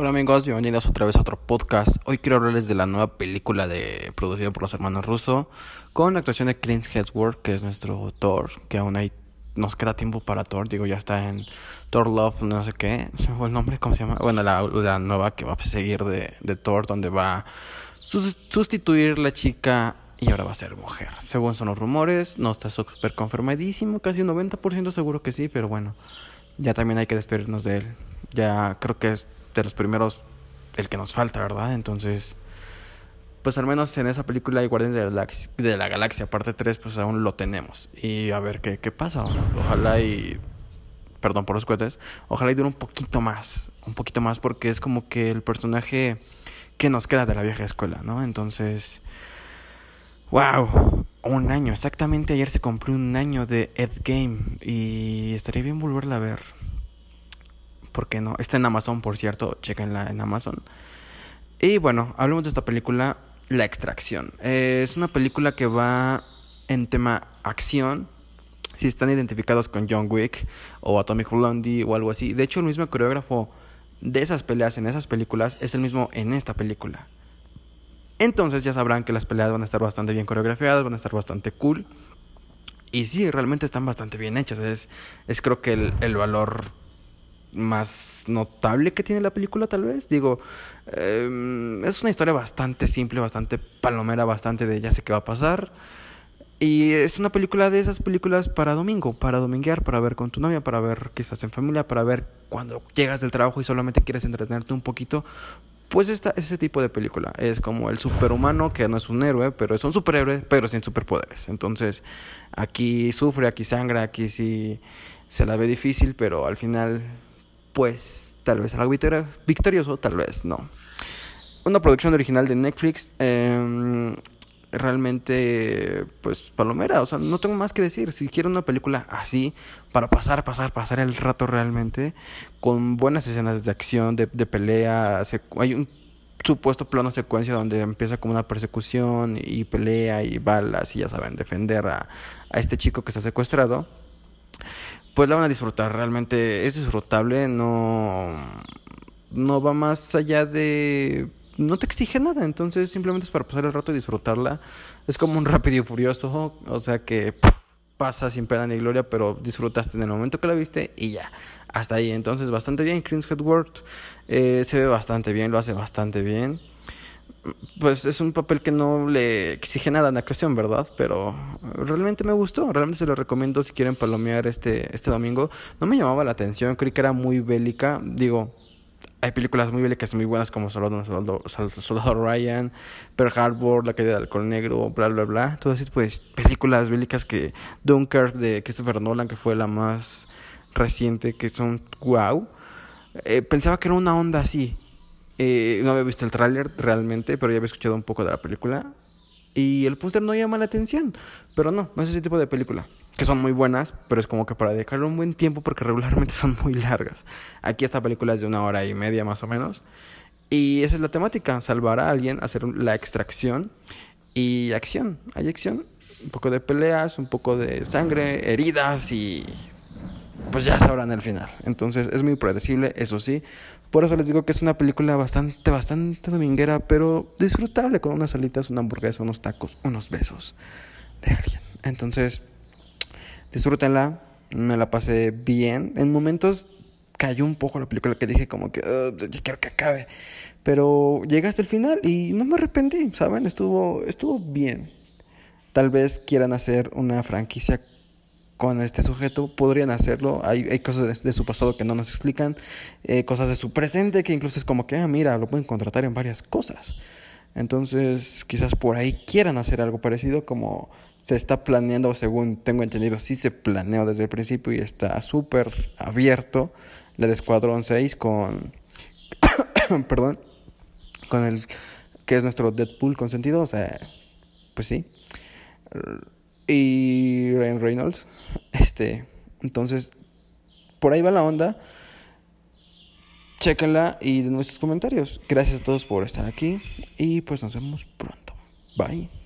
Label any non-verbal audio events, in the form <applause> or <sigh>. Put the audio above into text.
Hola amigos, bienvenidos otra vez a otro podcast. Hoy quiero hablarles de la nueva película de producida por los hermanos Russo con la actuación de Chris Hemsworth, que es nuestro Thor, que aún hay nos queda tiempo para Thor, digo, ya está en Thor Love, no sé qué, se me fue el nombre, ¿cómo se llama? Bueno, la, la nueva que va a seguir de, de Thor, donde va a sustituir la chica y ahora va a ser mujer. Según son los rumores, no está súper confirmadísimo, casi un 90% seguro que sí, pero bueno, ya también hay que despedirnos de él. Ya creo que es de los primeros el que nos falta, ¿verdad? Entonces, pues al menos en esa película de Guardianes de la, de la Galaxia, parte 3, pues aún lo tenemos. Y a ver qué, qué pasa. Ojalá y... Perdón por los cohetes. Ojalá y dure un poquito más. Un poquito más porque es como que el personaje que nos queda de la vieja escuela, ¿no? Entonces... ¡Wow! Un año. Exactamente ayer se compró un año de Ed Game. Y estaría bien volverla a ver. ¿Por qué no? Está en Amazon, por cierto. Chequenla en Amazon. Y bueno, hablemos de esta película, La Extracción. Eh, es una película que va en tema acción. Si están identificados con John Wick o Atomic Blondie o algo así. De hecho, el mismo coreógrafo de esas peleas en esas películas es el mismo en esta película. Entonces ya sabrán que las peleas van a estar bastante bien coreografiadas, van a estar bastante cool. Y sí, realmente están bastante bien hechas. Es, es creo que el, el valor más notable que tiene la película, tal vez. Digo, em, es una historia bastante simple, bastante palomera, bastante de ya sé qué va a pasar. Y es una película de esas películas para domingo, para dominguear, para ver con tu novia, para ver que estás en familia, para ver cuando llegas del trabajo y solamente quieres entretenerte un poquito. Pues esta, ese tipo de película. Es como el superhumano que no es un héroe, pero es un superhéroe, pero sin superpoderes. Entonces, aquí sufre, aquí sangra, aquí sí se la ve difícil, pero al final pues tal vez algo victorioso, tal vez no. Una producción original de Netflix, em, realmente, pues palomera, o sea, no tengo más que decir. Si quiero una película así, para pasar, pasar, pasar el rato realmente, con buenas escenas de acción, de, de pelea, hay un supuesto plano secuencia donde empieza como una persecución y pelea y balas y ya saben, defender a, a este chico que está secuestrado pues la van a disfrutar. Realmente es disfrutable, no, no va más allá de... No te exige nada, entonces simplemente es para pasar el rato y disfrutarla. Es como un <laughs> rápido y furioso, o sea que pasa sin pena ni gloria, pero disfrutaste en el momento que la viste y ya, hasta ahí. Entonces bastante bien, Chris Headworth eh, se ve bastante bien, lo hace bastante bien pues es un papel que no le exige nada en la actuación, ¿verdad? Pero realmente me gustó, realmente se lo recomiendo si quieren palomear este, este domingo. No me llamaba la atención, creí que era muy bélica, digo, hay películas muy bélicas muy buenas como Soldado, Soldado, Soldado Ryan, Pearl Harbor, La caída del alcohol negro, bla, bla, bla. Todas esas pues, películas bélicas que Dunkirk de Christopher Nolan, que fue la más reciente, que son wow. Eh, pensaba que era una onda así, eh, no había visto el tráiler realmente, pero ya había escuchado un poco de la película. Y el póster no llama la atención. Pero no, no es ese tipo de película. Que son muy buenas, pero es como que para dedicarle un buen tiempo porque regularmente <laughs> son muy largas. Aquí esta película es de una hora y media más o menos. Y esa es la temática, salvar a alguien, hacer la extracción y acción. Hay acción, un poco de peleas, un poco de sangre, heridas y pues ya sabrán el final. Entonces es muy predecible, eso sí. Por eso les digo que es una película bastante, bastante dominguera, pero disfrutable con unas salitas, una hamburguesa, unos tacos, unos besos de alguien. Entonces, disfrútenla. Me la pasé bien. En momentos cayó un poco la película que dije como que ya quiero que acabe. Pero llegué hasta el final y no me arrepentí, ¿saben? Estuvo, estuvo bien. Tal vez quieran hacer una franquicia con este sujeto, podrían hacerlo. Hay, cosas de, su pasado que no nos explican, eh, cosas de su presente que incluso es como que, ah, mira, lo pueden contratar en varias cosas. Entonces, quizás por ahí quieran hacer algo parecido como se está planeando, según tengo entendido, sí se planeó desde el principio y está súper abierto la de Escuadrón 6 con, <coughs> perdón, con el que es nuestro Deadpool consentido, o sea, pues sí y Ryan Reynolds. Este, entonces, por ahí va la onda. Chéquenla y de nuestros comentarios. Gracias a todos por estar aquí y pues nos vemos pronto. Bye.